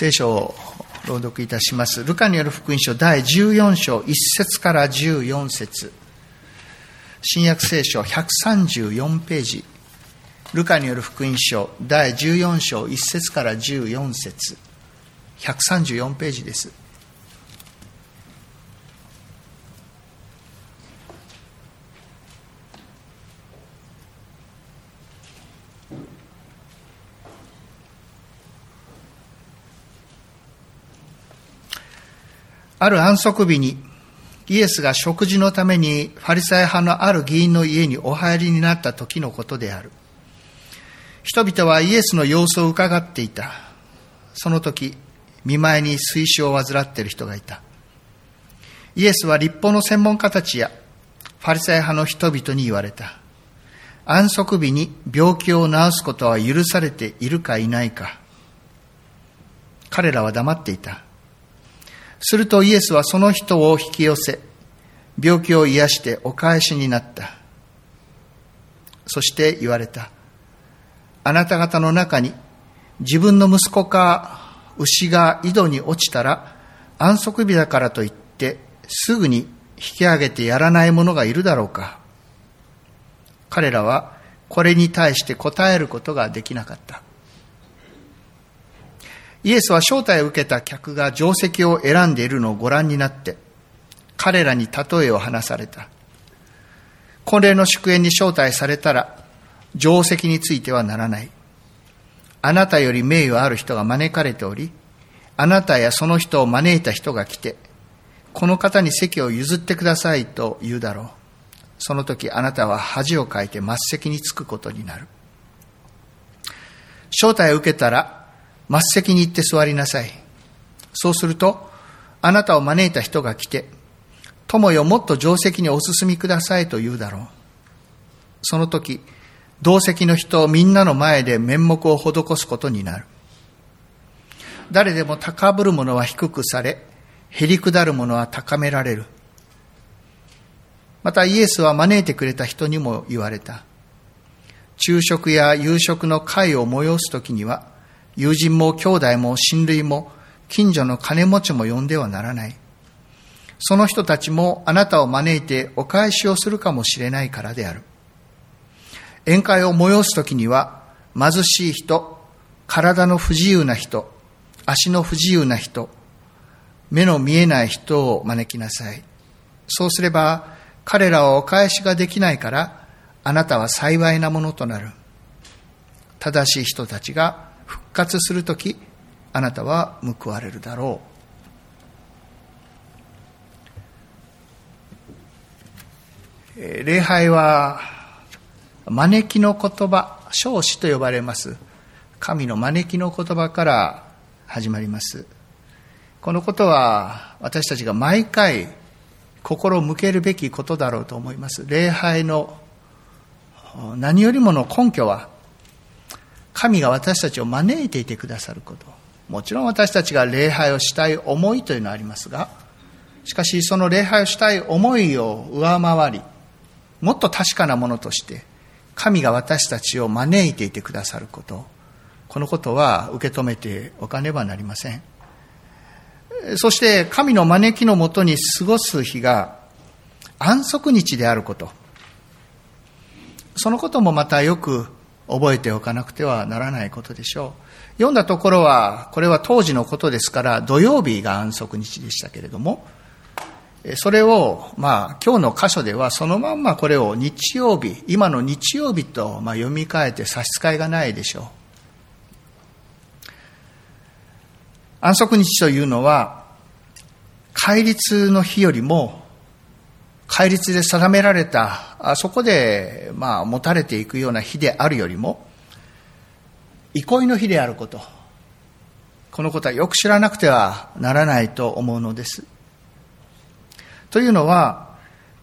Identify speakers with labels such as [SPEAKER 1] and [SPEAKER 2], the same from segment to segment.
[SPEAKER 1] 聖書を朗読いたします。ルカによる福音書第14章1節から14節新約聖書134ページ。ルカによる福音書第14章1節から14節134ページです。ある安息日にイエスが食事のためにファリサイ派のある議員の家にお入りになった時のことである。人々はイエスの様子を伺っていた。その時、見舞いに水死を患っている人がいた。イエスは立法の専門家たちやファリサイ派の人々に言われた。安息日に病気を治すことは許されているかいないか。彼らは黙っていた。するとイエスはその人を引き寄せ、病気を癒してお返しになった。そして言われた。あなた方の中に自分の息子か牛が井戸に落ちたら安息日だからといってすぐに引き上げてやらない者がいるだろうか。彼らはこれに対して答えることができなかった。イエスは招待を受けた客が定石を選んでいるのをご覧になって、彼らに例えを話された。婚礼の祝宴に招待されたら、定石についてはならない。あなたより名誉ある人が招かれており、あなたやその人を招いた人が来て、この方に席を譲ってくださいと言うだろう。その時あなたは恥をかいて末席につくことになる。招待を受けたら末席に行って座りなさい。そうすると、あなたを招いた人が来て、友よもっと定席にお進みくださいと言うだろう。その時、同席の人をみんなの前で面目を施すことになる。誰でも高ぶる者は低くされ、へりくだる者は高められる。またイエスは招いてくれた人にも言われた。昼食や夕食の会を催すときには、友人も兄弟も親類も近所の金持ちも呼んではならない。その人たちもあなたを招いてお返しをするかもしれないからである。宴会を催すときには貧しい人、体の不自由な人、足の不自由な人、目の見えない人を招きなさい。そうすれば彼らはお返しができないからあなたは幸いなものとなる。正しい人たちが復活するとき、あなたは報われるだろう。礼拝は、招きの言葉、少子と呼ばれます。神の招きの言葉から始まります。このことは私たちが毎回心を向けるべきことだろうと思います。礼拝の何よりもの根拠は神が私たちを招いていてくださること。もちろん私たちが礼拝をしたい思いというのはありますがしかしその礼拝をしたい思いを上回りもっと確かなものとして神が私たちを招いていてくださること。このことは受け止めておかねばなりません。そして神の招きのもとに過ごす日が安息日であること。そのこともまたよく覚えておかなくてはならないことでしょう。読んだところは、これは当時のことですから、土曜日が安息日でしたけれども、それを、まあ、今日の箇所では、そのまんまこれを日曜日、今の日曜日と、まあ、読み替えて差し支えがないでしょう。安息日というのは、戒律の日よりも戒律で定められた、そこで、まあ、持たれていくような日であるよりも、憩いの日であること。このことはよく知らなくてはならないと思うのです。というのは、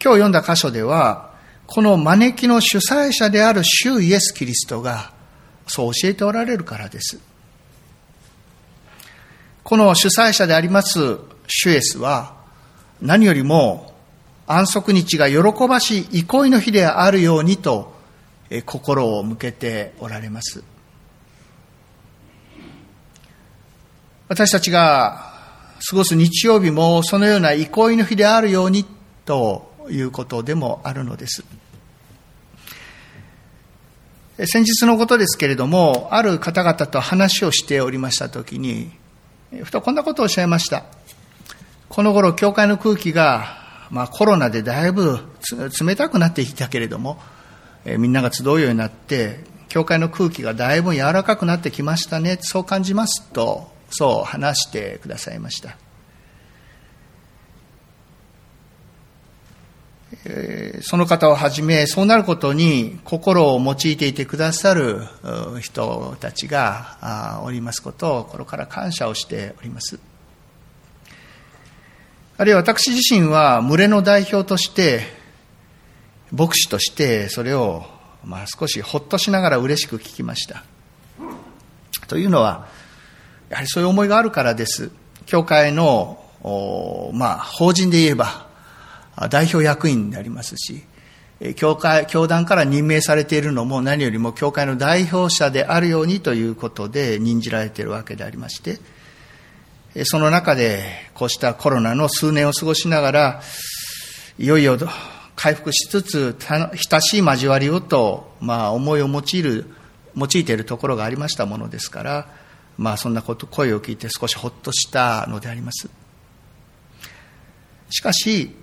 [SPEAKER 1] 今日読んだ箇所では、この招きの主催者である主イエス・キリストが、そう教えておられるからです。この主催者であります主イエスは、何よりも安息日が喜ばしい憩いの日であるようにと心を向けておられます私たちが過ごす日曜日もそのような憩いの日であるようにということでもあるのです。先日のことですけれども、ある方々と話をしておりましたときに、ふとこんなことをおっしゃいました。この頃、教会の空気が、まあコロナでだいぶ冷たくなってきたけれども、えみんなが集うようになって、教会の空気がだいぶ柔らかくなってきましたね、そう感じますと、そう話してくださいました。えその方をはじめ、そうなることに心を用いていてくださる人たちがおりますことを心から感謝をしております。あるいは私自身は群れの代表として、牧師としてそれをまあ少しほっとしながら嬉しく聞きました。というのは、やはりそういう思いがあるからです。教会の、まあ、法人で言えば、代表役員でありますし、教会、教団から任命されているのも何よりも教会の代表者であるようにということで任じられているわけでありまして、その中でこうしたコロナの数年を過ごしながら、いよいよ回復しつつ、親しい交わりをと、まあ、思いを用いる、用いているところがありましたものですから、まあ、そんなこと、声を聞いて少しほっとしたのであります。しかし、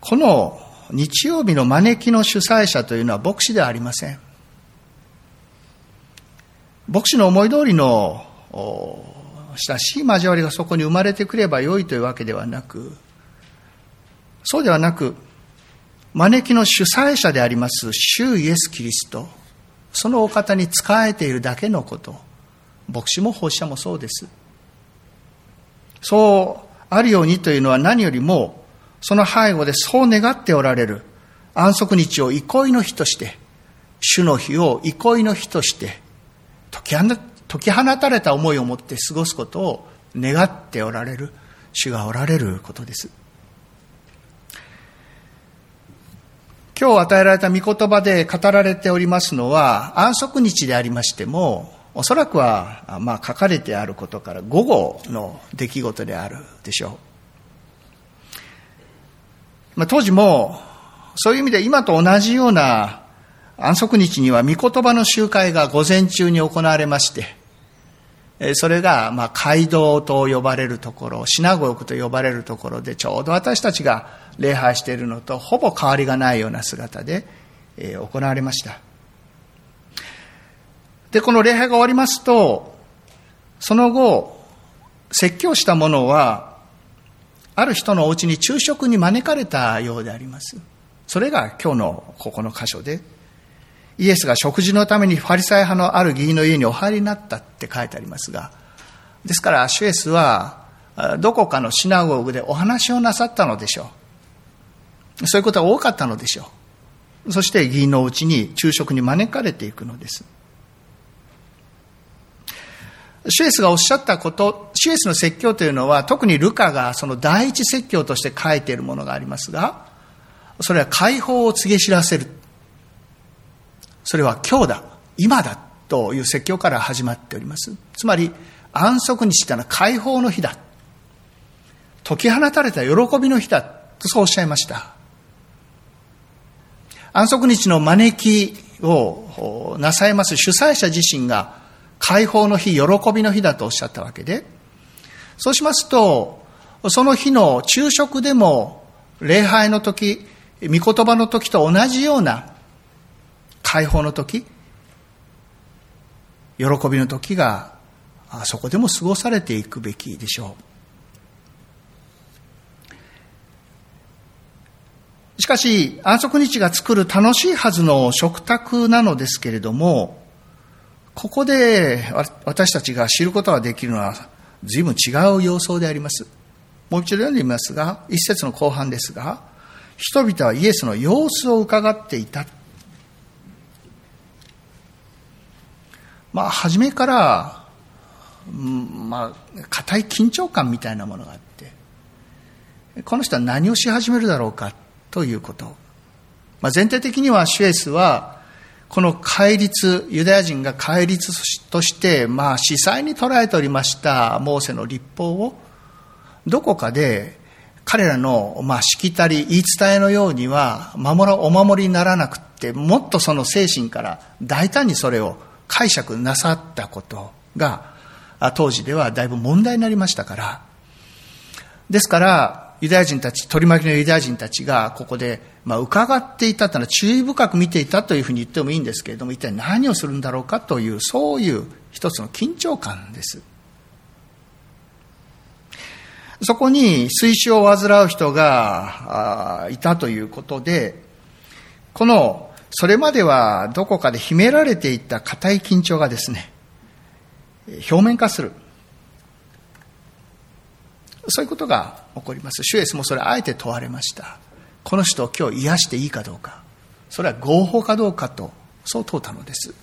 [SPEAKER 1] この日曜日の招きの主催者というのは牧師ではありません。牧師の思い通りの親しい交わりがそこに生まれてくればよいというわけではなく、そうではなく、招きの主催者であります主イエス・キリスト、そのお方に仕えているだけのこと、牧師も奉仕者もそうです。そうあるようにというのは何よりもその背後でそう願っておられる安息日を憩いの日として、主の日を憩いの日として、解き放解き放たれた思いを持って過ごすことを願っておられる、主がおられることです。今日与えられた御言葉で語られておりますのは、安息日でありましても、おそらくは、まあ、書かれてあることから午後の出来事であるでしょう。まあ、当時も、そういう意味で今と同じような安息日には御言葉の集会が午前中に行われまして、それが、まあ、街道と呼ばれるところ、シナゴクと呼ばれるところで、ちょうど私たちが礼拝しているのとほぼ変わりがないような姿で、え、行われました。で、この礼拝が終わりますと、その後、説教した者は、ある人のお家に昼食に招かれたようであります。それが今日のここの箇所で、イエスが食事のためにファリサイ派のある議員の家にお入りになったって書いてありますが、ですからシュエスはどこかのシナゴーグでお話をなさったのでしょう。そういうことが多かったのでしょう。そして議員のうちに昼食に招かれていくのです。シュエスがおっしゃったこと、シュエスの説教というのは、特にルカがその第一説教として書いているものがありますが、それは解放を告げ知らせる。それは今日だ、今だという説教から始まっております。つまり、安息日というのは解放の日だ。解き放たれた喜びの日だ。とそうおっしゃいました。安息日の招きをなさいます主催者自身が解放の日、喜びの日だとおっしゃったわけで、そうしますと、その日の昼食でも、礼拝の時、御言葉の時と同じような解放の時、喜びの時が、そこでも過ごされていくべきでしょう。しかし、安息日が作る楽しいはずの食卓なのですけれども、ここで私たちが知ることができるのは随分違う様相であります。もう一度読んでみますが、一節の後半ですが、人々はイエスの様子を伺っていた。まあ、初めから、まあ、固い緊張感みたいなものがあって、この人は何をし始めるだろうかということ。まあ、全体的にはシュエスは、この戒律、ユダヤ人が戒律として、まあ、司祭に捉えておりましたモーセの立法を、どこかで彼らの、まあ、しきたり、言い伝えのようには、守ら、お守りにならなくって、もっとその精神から大胆にそれを解釈なさったことが、当時ではだいぶ問題になりましたから、ですから、ユダヤ人たち、取り巻きのユダヤ人たちがここで、まあ、伺っていたというのは注意深く見ていたというふうに言ってもいいんですけれども、一体何をするんだろうかという、そういう一つの緊張感です。そこに水死を患う人があいたということで、この、それまではどこかで秘められていた硬い緊張がですね、表面化する。そういうことが起こります。主イエスもそれあえて問われました。この人を今日癒していいかどうか。それは合法かどうかと、そう問うたのです。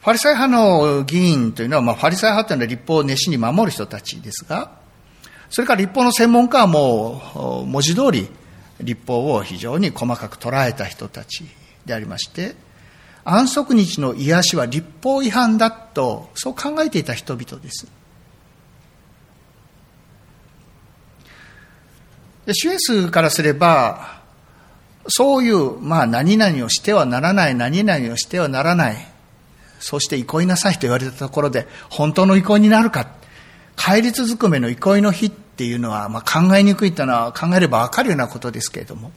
[SPEAKER 1] ファリサイ派の議員というのは、まあ、ファリサイ派というのは立法を熱心に守る人たちですが、それから立法の専門家はもう文字通り立法を非常に細かく捉えた人たちでありまして、安息日の癒しは立法違反だと、そう考えていた人々です。でシュエスからすれば、そういう、まあ、何々をしてはならない、何々をしてはならない、そして憩いなさいと言われたところで、本当の憩いになるか。帰り続くめの憩いの日っていうのは、まあ、考えにくいというのは考えればわかるようなことですけれども。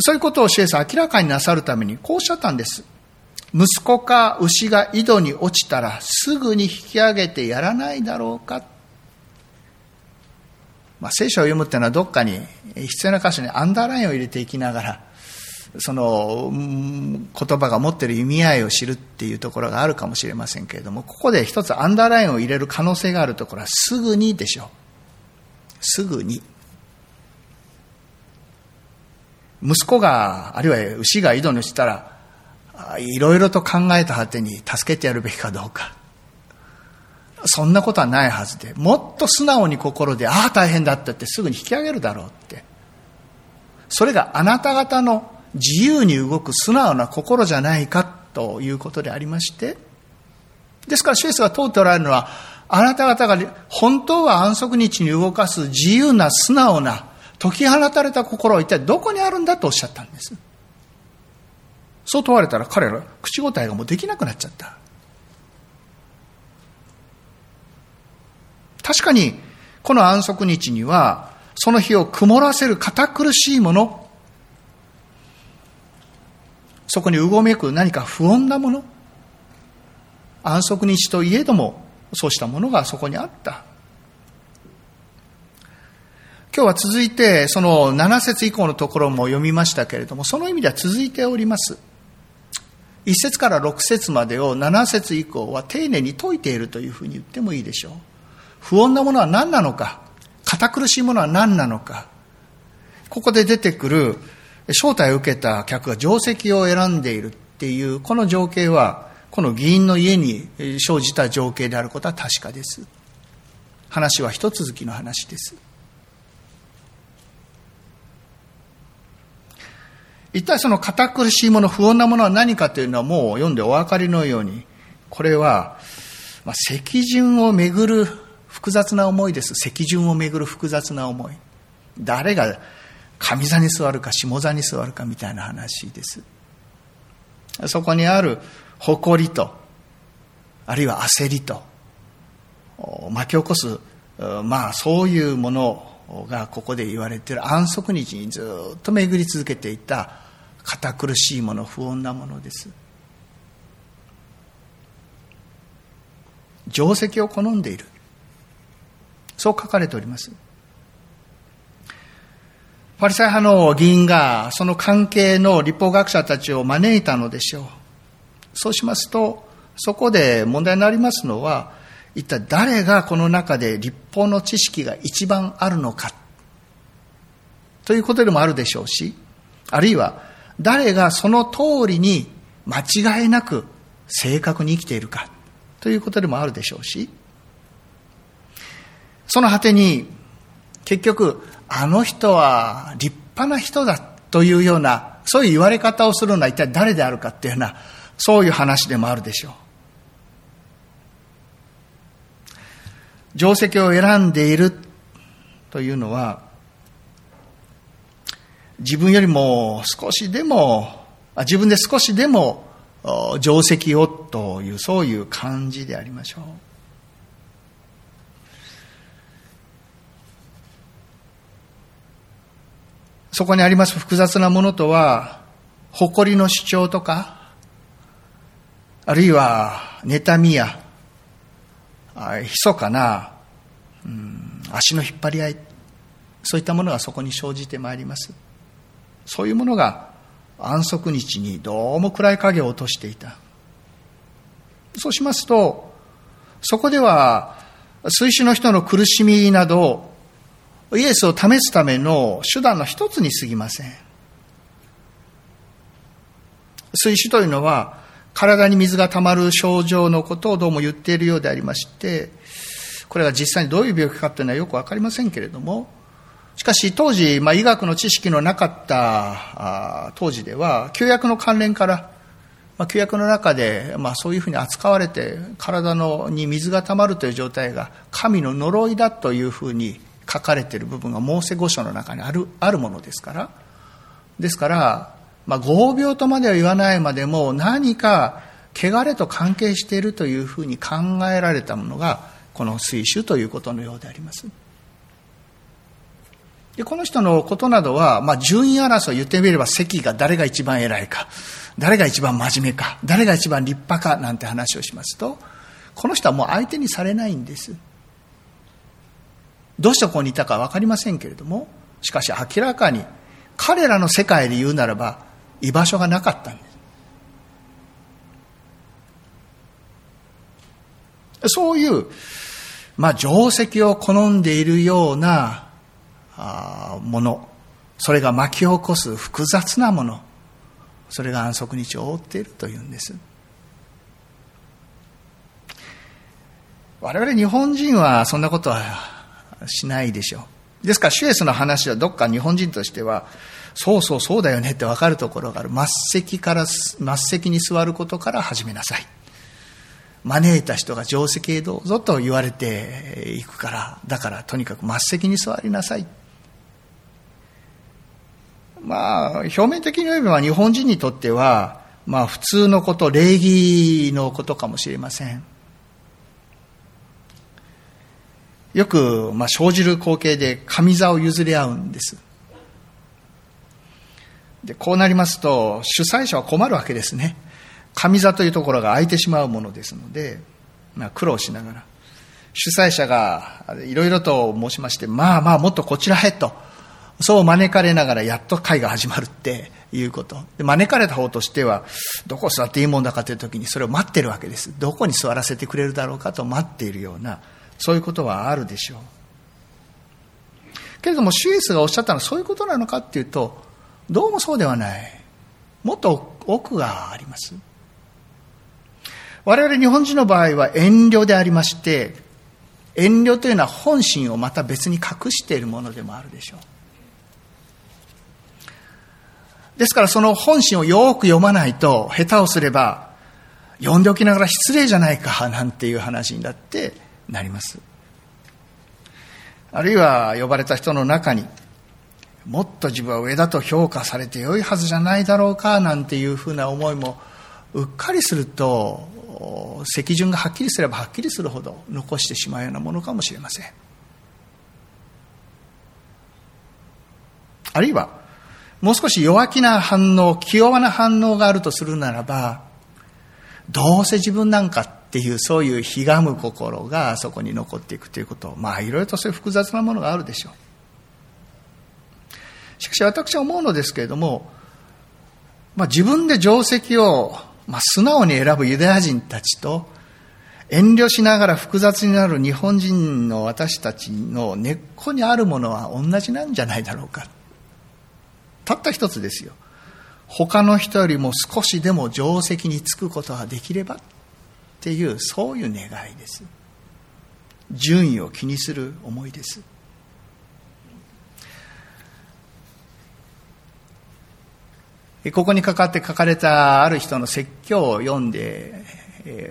[SPEAKER 1] そういうことをシエス明らかになさるためにこうおっしゃったんです。息子か牛が井戸に落ちたらすぐに引き上げてやらないだろうか。まあ、聖書を読むっていうのはどっかに必要な箇所にアンダーラインを入れていきながらその言葉が持っている意味合いを知るっていうところがあるかもしれませんけれども、ここで一つアンダーラインを入れる可能性があるところはすぐにでしょう。すぐに。息子が、あるいは牛が井戸にしたら、いろいろと考えた果てに助けてやるべきかどうか。そんなことはないはずで、もっと素直に心で、ああ大変だったってすぐに引き上げるだろうって。それがあなた方の自由に動く素直な心じゃないかということでありまして、ですから、シュエスが問うておられるのは、あなた方が本当は安息日に動かす自由な素直な解き放たれた心は一体どこにあるんだとおっしゃったんです。そう問われたら彼ら口答えがもうできなくなっちゃった。確かに、この安息日には、その日を曇らせる堅苦しいもの、そこにうごめく何か不穏なもの、安息日といえども、そうしたものがそこにあった。今日は続いて、その7節以降のところも読みましたけれども、その意味では続いております。1節から6節までを7節以降は丁寧に解いているというふうに言ってもいいでしょう。不穏なものは何なのか、堅苦しいものは何なのか、ここで出てくる招待を受けた客が定石を選んでいるっていう、この情景は、この議員の家に生じた情景であることは確かです。話は一続きの話です。一体その堅苦しいもの、不穏なものは何かというのはもう読んでお分かりのように、これは、まあ、席順をめぐる複雑な思いです。席順をめぐる複雑な思い。誰が上座に座るか下座に座るかみたいな話です。そこにある誇りと、あるいは焦りと、巻き起こす、まあそういうものがここで言われている安息日にずっと巡り続けていた堅苦しいもの、不穏なものです。定石を好んでいる。そう書かれております。パリサイ派の議員がその関係の立法学者たちを招いたのでしょう。そうしますと、そこで問題になりますのは、一体誰がこの中で立法の知識が一番あるのか、ということでもあるでしょうし、あるいは誰がその通りに間違いなく正確に生きているか、ということでもあるでしょうし、その果てに結局あの人は立派な人だというような、そういう言われ方をするのは一体誰であるかっていうような、そういう話でもあるでしょう。定石を選んでいるというのは、自分よりも少しでも、自分で少しでも定石をという、そういう感じでありましょう。そこにあります複雑なものとは、誇りの主張とか、あるいは妬みや、密かな、うん、足の引っ張り合い、そういったものがそこに生じてまいります。そういうものが安息日にどうも暗い影を落としていた。そうしますと、そこでは、水死の人の苦しみなど、イエスを試すための手段の一つに過ぎません。水死というのは、体に水が溜まる症状のことをどうも言っているようでありまして、これが実際にどういう病気かというのはよくわかりませんけれども、しかし当時、まあ、医学の知識のなかった当時では、旧約の関連から、まあ、旧約の中で、まあ、そういうふうに扱われて、体のに水が溜まるという状態が神の呪いだというふうに書かれている部分がモーセ五書の中にあるあるものですから、ですから、まあ、合病とまでは言わないまでも何か汚れと関係しているというふうに考えられたものがこの水種ということのようであります。でこの人のことなどは、まあ、順位争い言ってみれば席が誰が一番偉いか、誰が一番真面目か、誰が一番立派かなんて話をしますと、この人はもう相手にされないんです。どうしてここにいたか分かりませんけれども、しかし明らかに彼らの世界で言うならば居場所がなかったんです。そういう、まあ、定石を好んでいるようなあもの、それが巻き起こす複雑なもの、それが安息日を覆っているというんです。我々日本人はそんなことはしないでしょう。ですから、シュエスの話はどっか日本人としては、そうそうそうだよねって分かるところがある。末席から、末席に座ることから始めなさい。招いた人が定石へどうぞと言われていくから、だからとにかく末席に座りなさい。まあ、表面的に言えば日本人にとっては、まあ普通のこと、礼儀のことかもしれません。よく、まあ、生じる光景で上座を譲り合うんです。で、こうなりますと、主催者は困るわけですね。上座というところが空いてしまうものですので、まあ、苦労しながら、主催者がいろいろと申しまして、まあまあもっとこちらへと、そう招かれながらやっと会が始まるっていうこと。で招かれた方としては、どこ座っていいもんだかという時にそれを待ってるわけです。どこに座らせてくれるだろうかと待っているような、そういうことはあるでしょう。けれども、シュエスがおっしゃったのはそういうことなのかっていうと、どうもそうではない。もっと奥があります。我々日本人の場合は遠慮でありまして、遠慮というのは本心をまた別に隠しているものでもあるでしょう。ですからその本心をよく読まないと、下手をすれば、読んでおきながら失礼じゃないか、なんていう話になってなります。あるいは呼ばれた人の中に、もっと自分は上だと評価されてよいはずじゃないだろうか、なんていうふうな思いも、うっかりすると、席順がはっきりすればはっきりするほど残してしまうようなものかもしれません。あるいは、もう少し弱気な反応、気弱な反応があるとするならば、どうせ自分なんかっていうそういうひがむ心がそこに残っていくということ。まあいろいろとそういう複雑なものがあるでしょう。しかし私は思うのですけれども、まあ、自分で定石を、まあ、素直に選ぶユダヤ人たちと遠慮しながら複雑になる日本人の私たちの根っこにあるものは同じなんじゃないだろうか。たった一つですよ。他の人よりも少しでも定石につくことができれば。っていうそういう願いです。順位を気にする思いです。ここにかかって書かれたある人の説教を読んで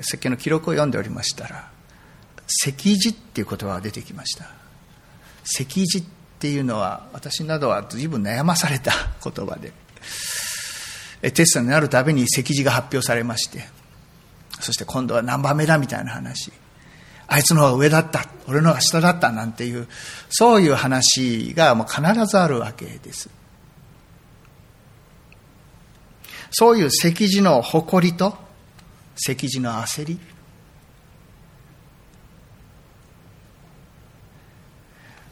[SPEAKER 1] 説教の記録を読んでおりましたら石字っていう言葉が出てきました。石字っていうのは私などは随分悩まされた言葉でテストになるたびに石字が発表されましてそして今度は何番目だみたいな話。あいつの方が上だった、俺の方が下だったなんていう、そういう話がもう必ずあるわけです。そういう席次の誇りと席次の焦り。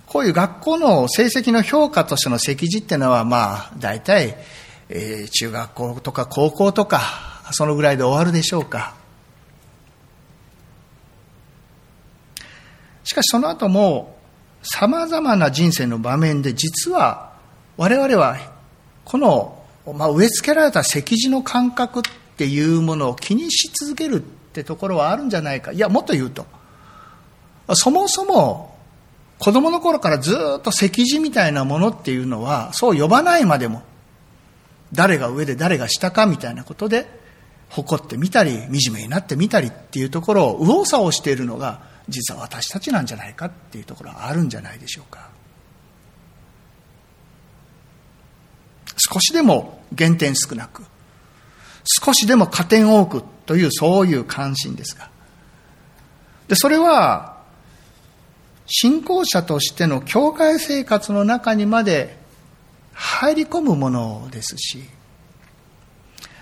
[SPEAKER 1] こういう学校の成績の評価としての席次っていうのは、まあ、大体、えー、中学校とか高校とか、そのぐらいで終わるでしょうか。しかしその後も、様々な人生の場面で実は我々はこの、まあ、植え付けられた席次の感覚っていうものを気にし続けるってところはあるんじゃないか。いや、もっと言うと、そもそも子供の頃からずっと席次みたいなものっていうのはそう呼ばないまでも誰が上で誰が下かみたいなことで誇ってみたり惨めになってみたりっていうところを右往左往しているのが実は私たちなんじゃないかっていうところはあるんじゃないでしょうか。少しでも減点少なく少しでも加点多くというそういう関心ですが。でそれは信仰者としての教会生活の中にまで入り込むものですし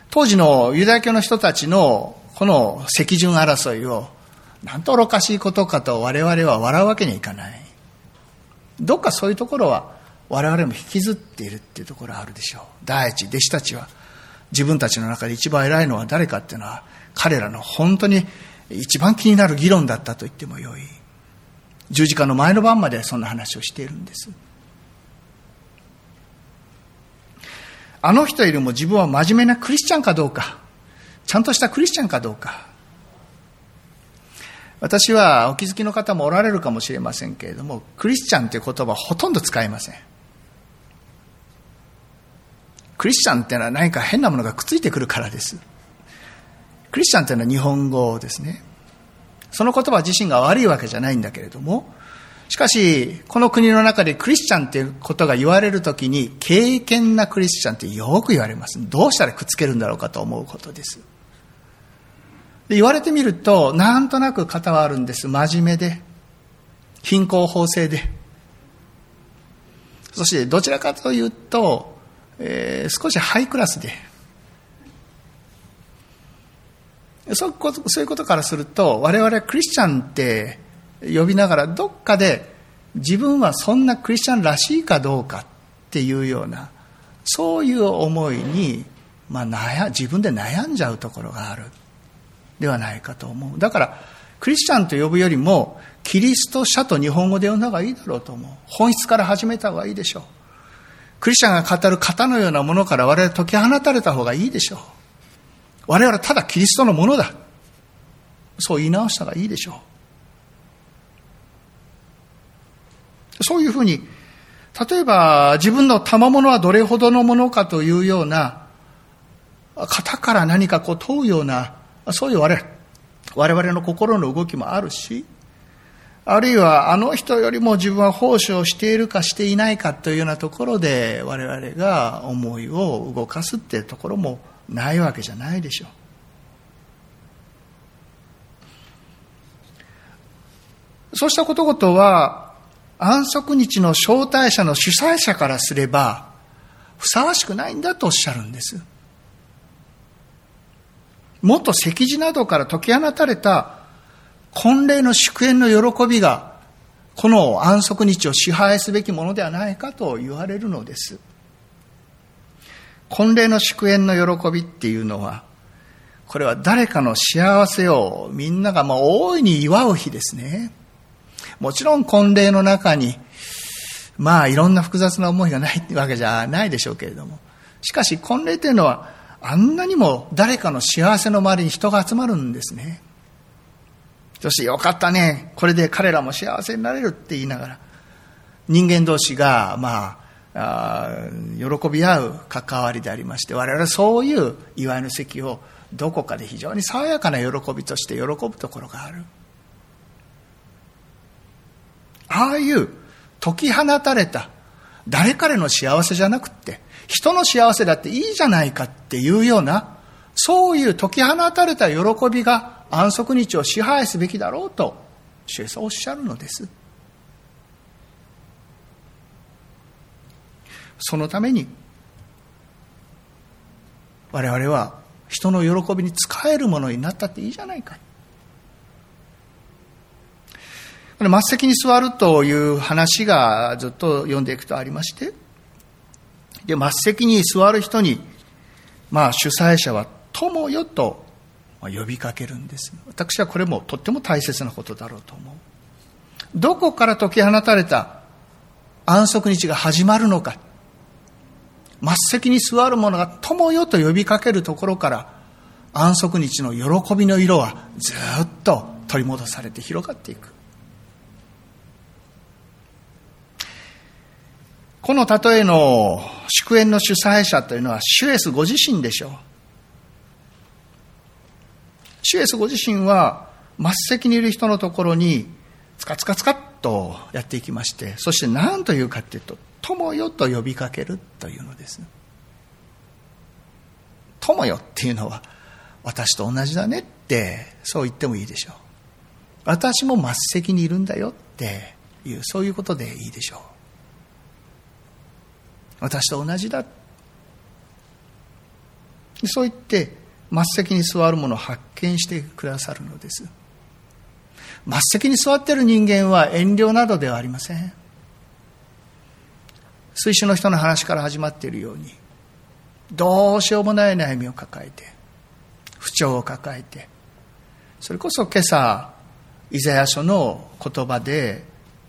[SPEAKER 1] 当時のユダヤ教の人たちのこの席順争いをなんと愚かしいことかと我々は笑うわけにはいかない。どっかそういうところは我々も引きずっているっていうところはあるでしょう。第一、弟子たちは自分たちの中で一番偉いのは誰かっていうのは彼らの本当に一番気になる議論だったと言ってもよい。十字架の前の晩までそんな話をしているんです。あの人よりも自分は真面目なクリスチャンかどうか、ちゃんとしたクリスチャンかどうか、私はお気づきの方もおられるかもしれませんけれども、クリスチャンという言葉はほとんど使いません。クリスチャンっていうのは何か変なものがくっついてくるからです。クリスチャンっていうのは日本語ですね。その言葉自身が悪いわけじゃないんだけれども、しかし、この国の中でクリスチャンっていうことが言われるときに、敬虔なクリスチャンってよく言われます。どうしたらくっつけるんだろうかと思うことです。言われてみると、なんとなく型はあるんです。真面目で、貧困法制で。そしてどちらかというと、えー、少しハイクラスで。そういうこそういうことからすると、我々クリスチャンって呼びながら、どっかで自分はそんなクリスチャンらしいかどうかっていうような、そういう思いに、まあ、悩自分で悩んじゃうところがある。ではないかと思う。だから、クリスチャンと呼ぶよりも、キリスト者と日本語で呼んだ方がいいだろうと思う。本質から始めた方がいいでしょう。クリスチャンが語る型のようなものから我々解き放たれた方がいいでしょう。我々はただキリストのものだ。そう言い直した方がいいでしょう。そういうふうに、例えば自分の賜物はどれほどのものかというような、型から何かこう問うようなそういう我々我々の心の動きもあるし、あるいはあの人よりも自分は奉仕をしているかしていないかというようなところで我々が思いを動かすっていうところもないわけじゃないでしょう。そうしたことごとは安息日の招待者の主催者からすればふさわしくないんだとおっしゃるんです。もっと席次などから解き放たれた婚礼の祝宴の喜びが、この安息日を支配すべきものではないかと言われるのです。婚礼の祝宴の喜びっていうのは、これは誰かの幸せをみんながまあ大いに祝う日ですね。もちろん婚礼の中に、まあいろんな複雑な思いがないわけじゃないでしょうけれども。しかし婚礼というのはあんなにも誰かの幸せの周りに人が集まるんですね。そしてよかったね。これで彼らも幸せになれるって言いながら、人間同士が、まあ、あ喜び合う関わりでありまして我々はそういう祝いの席をどこかで非常に爽やかな喜びとして喜ぶところがあるああいう解き放たれた誰彼の幸せじゃなくって人の幸せだっていいじゃないかっていうようなそういう解き放たれた喜びが安息日を支配すべきだろうと主イエスはおっしゃるのです。そのために我々は人の喜びに使えるものになったっていいじゃないか。これ末席に座るという話がずっと読んでいくとありましてで末席に座る人にまあ主催者は友よと呼びかけるんです。私はこれもとっても大切なことだろうと思う。どこから解き放たれた安息日が始まるのか。末席に座る者が友よと呼びかけるところから安息日の喜びの色はずっと取り戻されて広がっていく。この例えの祝宴の主催者というのはシュエスご自身でしょうシュエスご自身は末席にいる人のところにつかつかつかっとやっていきましてそして何というかっていうと友よと呼びかけるというのです。友よっていうのは私と同じだねってそう言ってもいいでしょう。私も末席にいるんだよっていうそういうことでいいでしょう。私と同じだ。そう言って末席に座る者を発見してくださるのです。末席に座っている人間は遠慮などではありません。水死の人の話から始まっているようにどうしようもない悩みを抱えて不調を抱えてそれこそ今朝イザヤ書の言葉で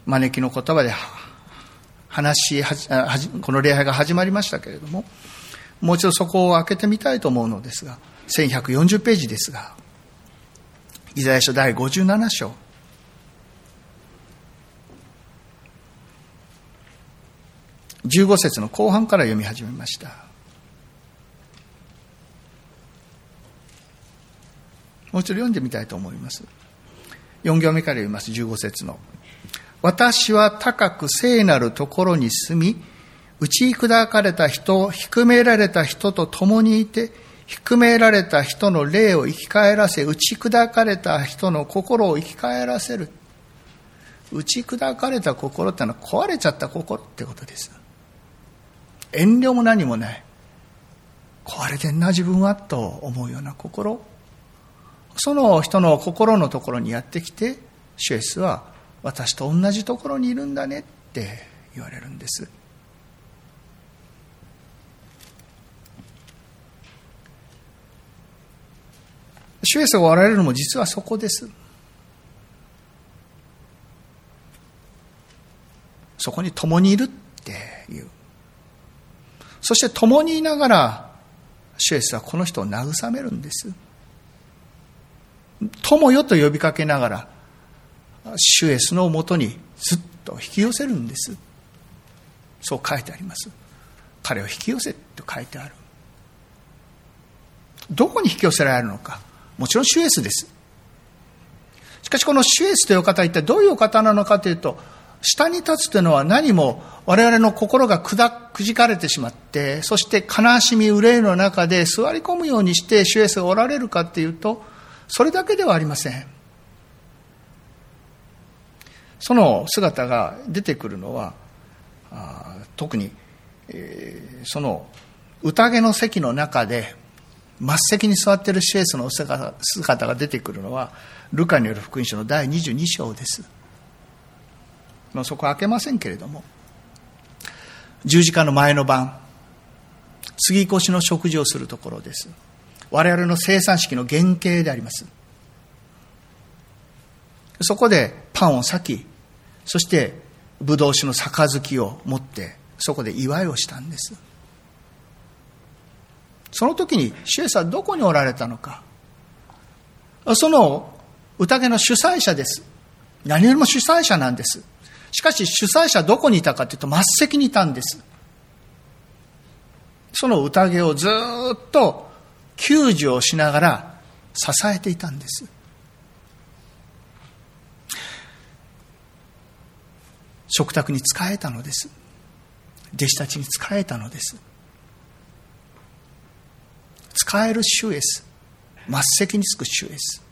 [SPEAKER 1] 招きの言葉で話しこの礼拝が始まりましたけれどももう一度そこを開けてみたいと思うのですが1140ページですがイザヤ書第57章。15節の後半から読み始めました。もう一度読んでみたいと思います。4行目から読みます。15節の。私は高く聖なるところに住み打ち砕かれた人低められた人と共にいて低められた人の霊を生き返らせ打ち砕かれた人の心を生き返らせる。打ち砕かれた心ってのは壊れちゃった心ってことです。遠慮も何もない。壊れてんな自分はと思うような心。その人の心のところにやってきてシュエスは私と同じところにいるんだねって言われるんです。シュエスがおられるのも実はそこです。そこに共にいるっていう。そして共にいながら、シュエスはこの人を慰めるんです。友よと呼びかけながら、シュエスのもとにずっと引き寄せるんです。そう書いてあります。彼を引き寄せと書いてある。どこに引き寄せられるのか。もちろんシュエスです。しかしこのシュエスという方は一体どういうお方なのかというと、下に立つというのは何も我々の心がくだくじかれてしまってそして悲しみ憂いの中で座り込むようにして主イエスがおられるかっていうとそれだけではありませんその姿が出てくるのは特に、その宴の席の中で末席に座っているシエスの姿が出てくるのはルカによる福音書の第22章です。まあ、そこは開けませんけれども十字架の前の晩杉越の食事をするところです。我々の生産式の原型であります。そこでパンを裂きそしてブドウ酒の杯を持ってそこで祝いをしたんですその時に主イエスはどこにおられたのかその宴の主催者です何よりも主催者なんですしかし主催者どこにいたかというと末席にいたんです。その宴をずっと救助をしながら支えていたんです。食卓に仕えたのです。弟子たちに仕えたのです。使える主イエス。末席につく主イエス。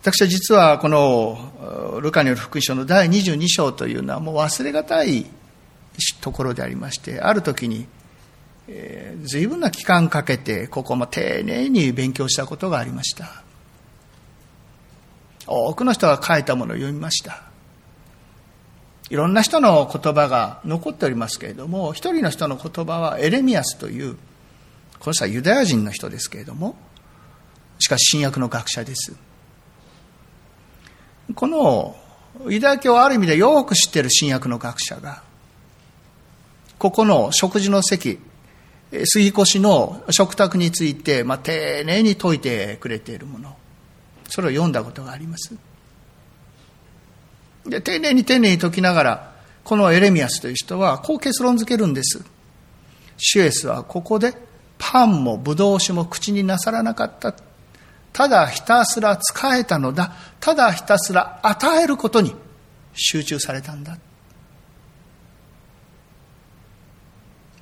[SPEAKER 1] 私は実はこのルカによる福音書の第22章というのはもう忘れがたいところでありまして、ある時に、えー、随分な期間かけてここも丁寧に勉強したことがありました。多くの人が書いたものを読みました。いろんな人の言葉が残っておりますけれども、一人の人の言葉はエレミアスという、この人はユダヤ人の人ですけれども、しかし新約の学者です。このユダヤ教をある意味でよく知っている新約の学者が、ここの食事の席、杉越の食卓について、まあ、丁寧に説いてくれているもの、それを読んだことがあります。で、丁寧に丁寧に解きながら、このエレミアスという人は、こう結論付けるんです。シュエスはここで、パンもブドウ酒も口になさらなかった。ただひたすら使えたのだ。ただひたすら与えることに集中されたんだ。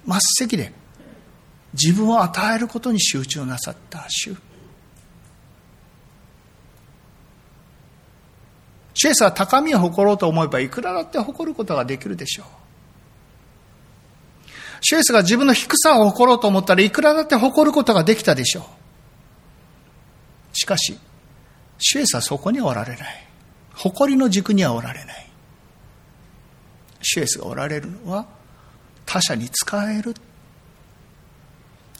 [SPEAKER 1] 末席で自分を与えることに集中なさった主。シェイスは高みを誇ろうと思えばいくらだって誇ることができるでしょう。シェイスが自分の低さを誇ろうと思ったらいくらだって誇ることができたでしょう。しかし、シュエスはそこにはおられない。誇りの軸にはおられない。シュエスがおられるのは他者に使える。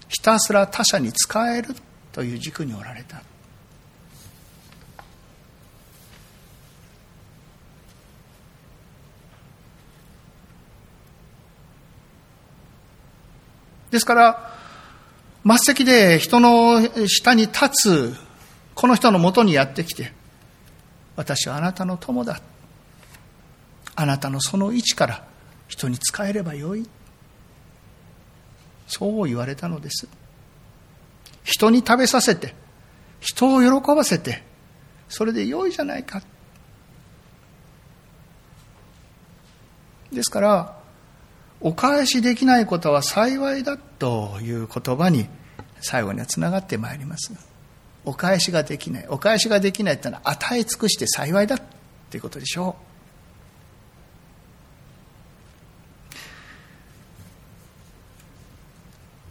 [SPEAKER 1] ひたすら他者に使えるという軸におられた。ですから、末席で人の下に立つ、この人のもとにやってきて、私はあなたの友だ。あなたのその位置から人に仕えればよい。そう言われたのです。人に食べさせて、人を喜ばせて、それで良いじゃないか。ですから、お返しできないことは幸いだという言葉に最後にはつながってまいります。お返しができない。お返しができないってのは与え尽くして幸いだっていうことでしょう。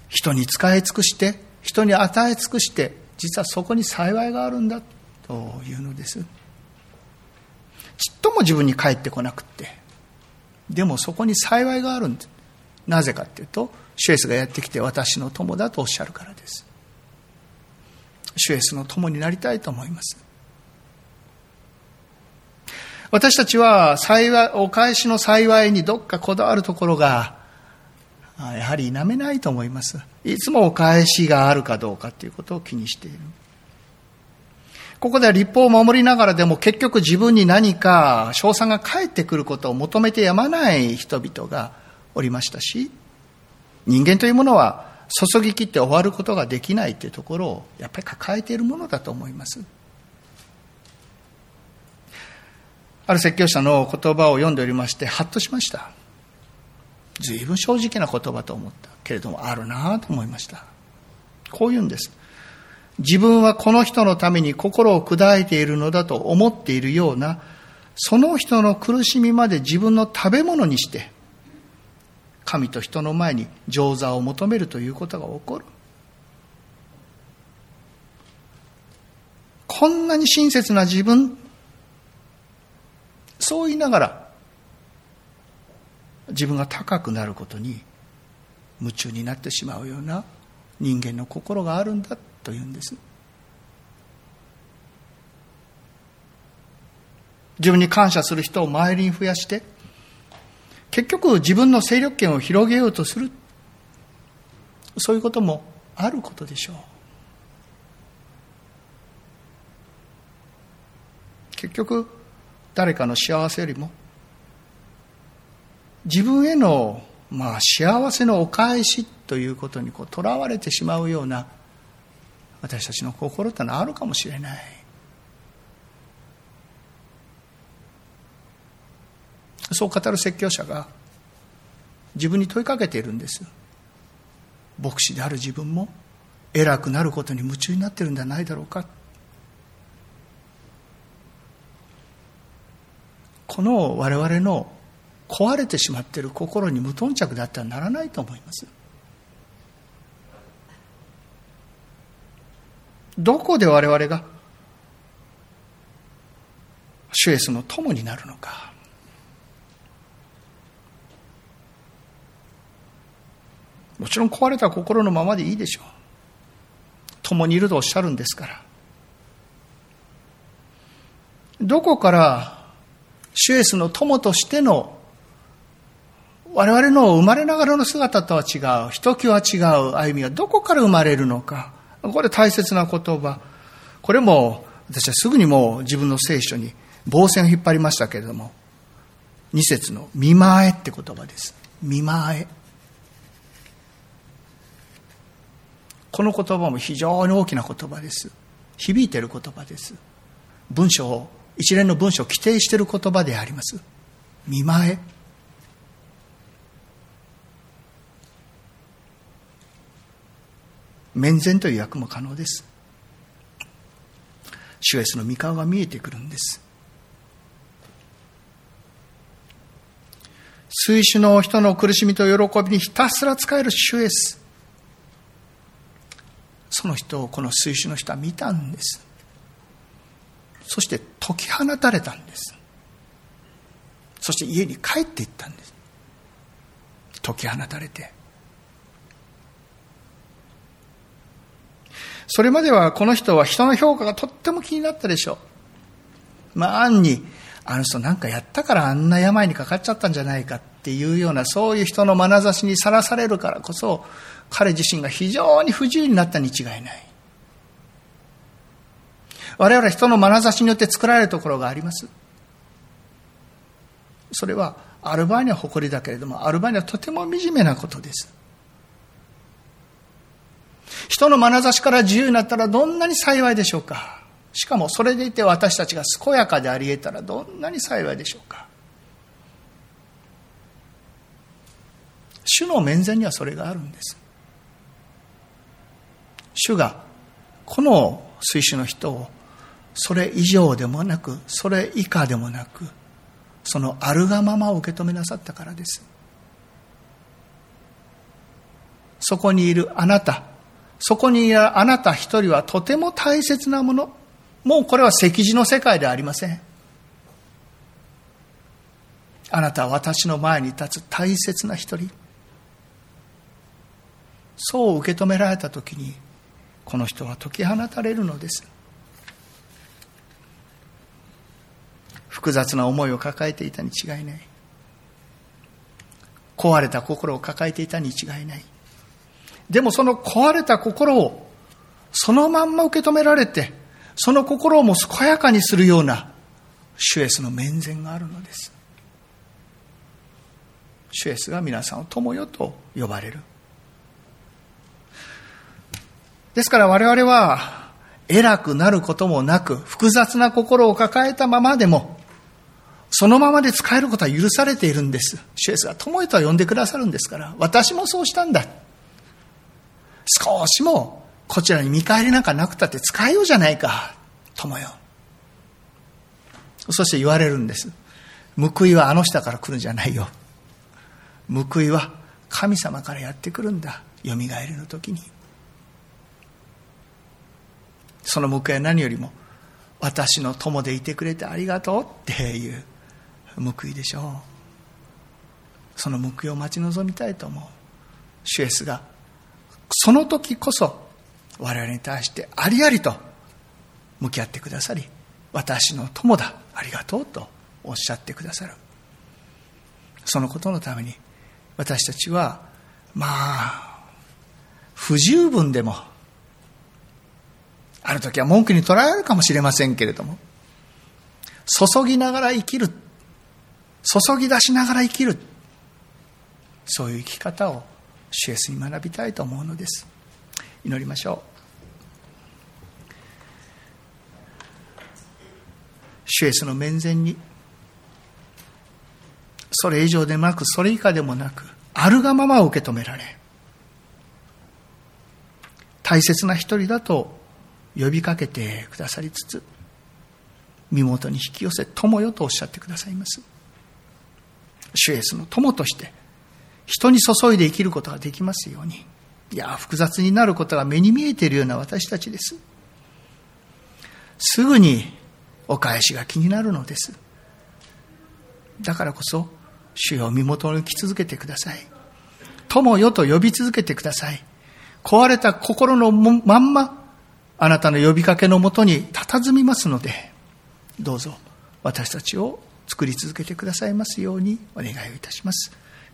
[SPEAKER 1] 人に使い尽くして、人に与え尽くして、実はそこに幸いがあるんだというのです。ちっとも自分に返ってこなくて、でもそこに幸いがあるんです。なぜかっていうと、シュエスがやってきて私の友だとおっしゃるからです。シュエスの友になりたいと思います。私たちは幸い、お返しの幸いにどっかこだわるところが、やはり否めないと思います。いつもお返しがあるかどうかということを気にしている。ここでは立法を守りながらでも結局自分に何か賞賛が返ってくることを求めてやまない人々がおりましたし、人間というものは注ぎ切って終わることができないというところをやっぱり抱えているものだと思います。ある説教者の言葉を読んでおりまして、ハッとしました。随分正直な言葉と思ったけれども、あるなと思いました。こう言うんです。自分はこの人のために心を砕いているのだと思っているような、その人の苦しみまで自分の食べ物にして、神と人の前に上座を求めるということが起こる。こんなに親切な自分、そう言いながら、自分が高くなることに夢中になってしまうような人間の心があるんだというんです自分に感謝する人を周りに増やして結局自分の勢力圏を広げようとする。そういうこともあることでしょう。結局誰かの幸せよりも自分へのまあ幸せのお返しということにとらわれてしまうような私たちの心ってのはあるかもしれない。そう語る説教者が自分に問いかけているんです。牧師である自分も偉くなることに夢中になってるんじゃないだろうか。この我々の壊れてしまっている心に無頓着であってはならないと思います。どこで我々が主イエスの友になるのか。もちろん壊れた心のままでいいでしょう。共にいるとおっしゃるんですから。どこから主イエスの友としての我々の生まれながらの姿とは違う、ひときわ違う歩みはどこから生まれるのか。これ大切な言葉。これも私はすぐにもう自分の聖書に棒線を引っ張りましたけれども、二節の見前って言葉です。見前。この言葉も非常に大きな言葉です。響いている言葉です。文章を、一連の文章を規定している言葉であります。見前。面前という訳も可能です。主イエスの御顔が見えてくるんです。水主の人の苦しみと喜びにひたすら使える主イエス。その人をこの水主の人は見たんです。そして解き放たれたんです。そして家に帰っていったんです。解き放たれて。それまではこの人は人の評価がとっても気になったでしょう。まあ、暗に、あの人なんかやったからあんな病にかかっちゃったんじゃないかっていうような、そういう人の眼差しにさらされるからこそ、彼自身が非常に不自由になったに違いない。我々は人の眼差しによって作られるところがあります。それは、アルバーニは誇りだけれども、アルバーニはとても惨めなことです。人の眼差しから自由になったらどんなに幸いでしょうか。しかもそれでいて私たちが健やかであり得たらどんなに幸いでしょうか。主の面前にはそれがあるんです。主がこの水死の人をそれ以上でもなくそれ以下でもなくそのあるがままを受け止めなさったからですそこにいるあなたそこにいるあなた一人はとても大切なもの。もうこれは石字の世界ではありません。あなたは私の前に立つ大切な一人。そう受け止められたときに、この人は解き放たれるのです。複雑な思いを抱えていたに違いない。壊れた心を抱えていたに違いない。でもその壊れた心をそのまんま受け止められて、その心をも健やかにするような主イエスの面前があるのです。主イエスが皆さんを友よと呼ばれる。ですから我々は偉くなることもなく複雑な心を抱えたままでもそのままで使えることは許されているんです。主イエスが友よとは呼んでくださるんですから、私もそうしたんだ。少しもこちらに見返りなんかなくたって使えようじゃないか、友よ。そして言われるんです。報いはあの下から来るんじゃないよ。報いは神様からやってくるんだ。よみがえりの時に。その報いは何よりも、私の友でいてくれてありがとうっていう報いでしょう。その報いを待ち望みたいと思う。シュエスがその時こそ我々に対してありありと向き合ってくださり私の友だありがとうとおっしゃってくださる。そのことのために私たちはまあ不十分でもある時は文句に捉えるかもしれませんけれども注ぎながら生きる注ぎ出しながら生きるそういう生き方を主イエスに学びたいと思うのです。祈りましょう。主イエスの面前にそれ以上でなくそれ以下でもなくあるがまま受け止められ大切な一人だと呼びかけてくださりつつ身元に引き寄せ友よとおっしゃってくださいます。主イエスの友として人に注いで生きることができますように。いや複雑になることが目に見えているような私たちです。すぐにお返しが気になるのです。だからこそ主よ身元に来続けてください。友よと呼び続けてください。壊れた心のまんまあなたの呼びかけのもとに佇みますのでどうぞ私たちを作り続けてくださいますようにお願いをいたします。